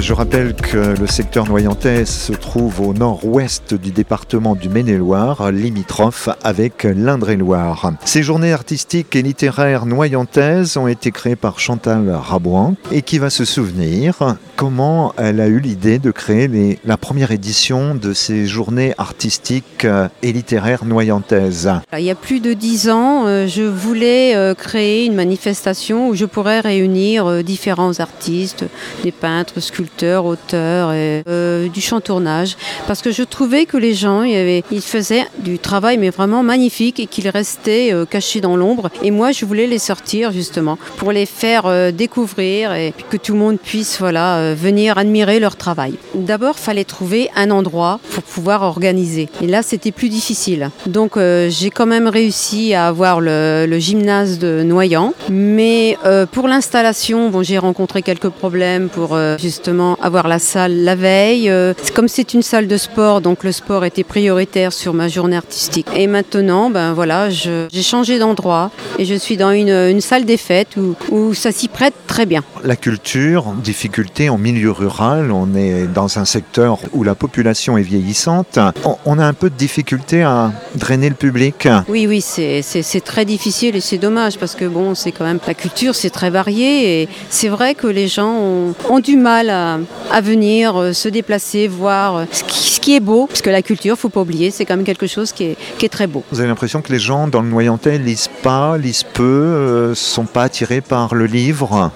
Je rappelle que le secteur noyentais se trouve au nord-ouest du département du Maine-et-Loire, limitrophe avec l'Indre-et-Loire. Ces journées artistiques et littéraires noyantaises ont été créées par Chantal Rabouin et qui va se souvenir? Comment elle a eu l'idée de créer la première édition de ces journées artistiques et littéraires noyantaises? Il y a plus de dix ans, euh, je voulais euh, créer une manifestation où je pourrais réunir différents artistes, des peintres, sculpteur, auteur, et, euh, du chantournage, parce que je trouvais que les gens, ils, ils faisaient du travail mais vraiment magnifique et qu'ils restaient euh, cachés dans l'ombre. Et moi, je voulais les sortir justement pour les faire euh, découvrir et que tout le monde puisse voilà venir admirer leur travail. D'abord, fallait trouver un endroit pour pouvoir organiser. Et là, c'était plus difficile. Donc, j'ai quand même réussi à avoir le, gymnase de Noyant, mais pour l'installation, bon, j'ai rencontré quelques problèmes pour justement avoir la salle la veille. Euh, comme c'est une salle de sport, donc le sport était prioritaire sur ma journée artistique. Et maintenant, ben voilà, j'ai changé d'endroit et je suis dans une, salle des fêtes où, où ça s'y prête très bien. La culture, difficulté en milieu rural, on est dans un secteur où la population est vieillissante. On, a un peu de difficulté à drainer le public. Oui, oui, c'est très difficile et c'est dommage parce que bon, c'est quand même la culture, c'est très varié et c'est vrai que les gens ont, ont du mal à, venir, euh, se déplacer, voir euh, ce qui, est beau, parce que la culture, faut pas oublier, c'est quand même quelque chose qui est, très beau. Vous avez l'impression que les gens dans le Noyentais lisent pas, lisent peu, euh, sont pas attirés par le livre?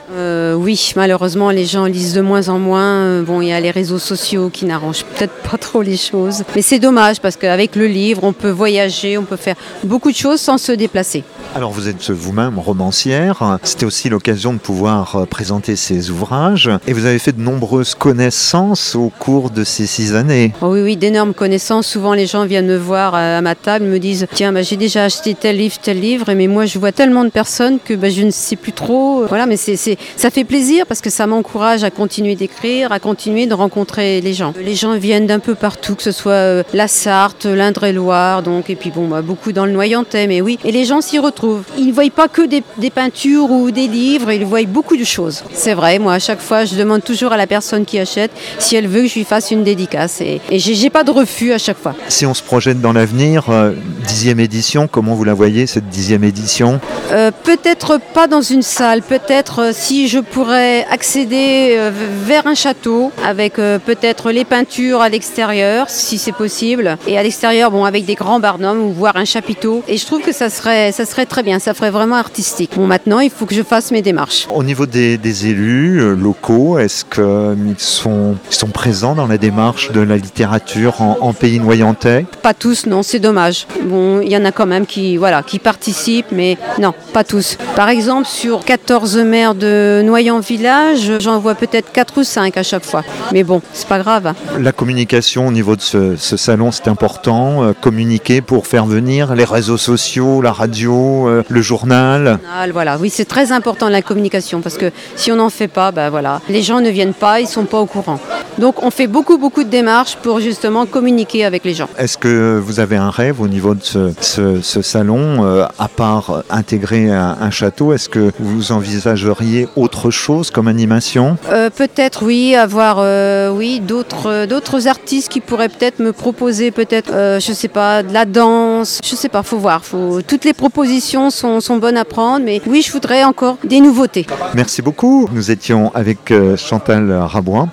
Oui, malheureusement, les gens lisent de moins en moins. Bon, il y a les réseaux sociaux qui n'arrangent peut-être pas trop les choses, mais c'est dommage parce qu'avec le livre, on peut voyager, on peut faire beaucoup de choses sans se déplacer. Alors vous êtes vous-même romancière, c'était aussi l'occasion de pouvoir présenter ces ouvrages et vous avez fait de nombreuses connaissances au cours de ces six années. Oh oui, oui, d'énormes connaissances. Souvent, les gens viennent me voir à ma table, me disent Tiens, bah, j'ai déjà acheté tel livre, tel livre, mais moi, je vois tellement de personnes que bah, je ne sais plus trop. Voilà, mais c'est, ça fait plaisir parce que ça m'encourage à continuer d'écrire, à continuer de rencontrer les gens. Les gens viennent d'un peu partout, que ce soit euh, la Sarthe, l'Indre-et-Loire, donc, et puis bon, bah, beaucoup dans le Noyentais, mais oui. Et les gens s'y retrouvent. Ils ne voient pas que des, des peintures ou des livres, ils voient beaucoup de choses. C'est vrai, moi, à chaque fois, je demande toujours à la personne qui achète si elle veut que je lui fasse une dédicace. Et, et j'ai pas de refus à chaque fois. Si on se projette dans l'avenir, euh, dixième édition, comment vous la voyez cette dixième édition? Euh, Peut-être pas dans une salle, peut-être euh, si je pourrais accéder vers un château avec peut-être les peintures à l'extérieur, si c'est possible, et à l'extérieur, bon, avec des grands barnums ou voir un chapiteau. Et je trouve que ça serait, ça serait très bien, ça ferait vraiment artistique. Bon, maintenant, il faut que je fasse mes démarches. Au niveau des, des élus locaux, est-ce que euh, ils sont, sont présents dans la démarche de la littérature en, pays noyentais Pas tous, non, c'est dommage. Bon, il y en a quand même qui, voilà, qui participent, mais non, pas tous. Par exemple, sur 14 maires de Noyant Village, j'en vois peut-être 4 ou 5 à chaque fois. Mais bon, c'est pas grave. Hein. La communication au niveau de ce, salon, c'est important. Euh, communiquer pour faire venir les réseaux sociaux, la radio, euh, le journal. Voilà, oui, c'est très important la communication parce que si on n'en fait pas, ben voilà, les gens ne viennent pas, ils sont pas au courant. Donc on fait beaucoup beaucoup de démarches pour justement communiquer avec les gens. Est-ce que vous avez un rêve au niveau de ce, salon, euh, à part intégrer un, château, est-ce que vous envisageriez autre chose comme animation? Euh, Peut-être oui, avoir euh, oui d'autres d'autres artistes qui pourraient peut-être me proposer peut-être je sais pas de la danse, je sais pas, faut voir, faut toutes les propositions sont, sont bonnes à prendre, mais oui je voudrais encore des nouveautés. Merci beaucoup. Nous étions avec Chantal Rabouin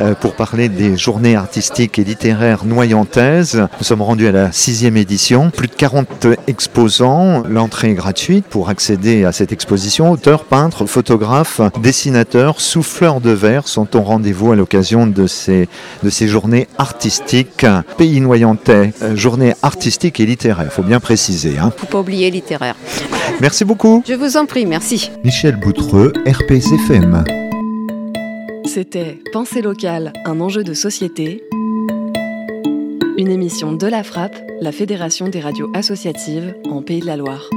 euh, pour parler des journées artistiques et littéraires noyantaises. Nous sommes rendus à la sixième édition. Plus de 40 exposants. L'entrée est gratuite pour accéder à cette exposition. Auteurs, peintres, photographes, dessinateurs, souffleurs de verre sont au rendez-vous à l'occasion de ces, de ces journées artistiques. Pays noyantais, euh, journées artistiques et littéraires, il faut bien préciser. Hein. Faut pas oublier littéraire. Merci beaucoup. Je vous en prie, merci. Michel Boutreux, RPCFM. C'était Pensée locale, un enjeu de société. Une émission de la Frappe, la Fédération des radios associatives en Pays de la Loire.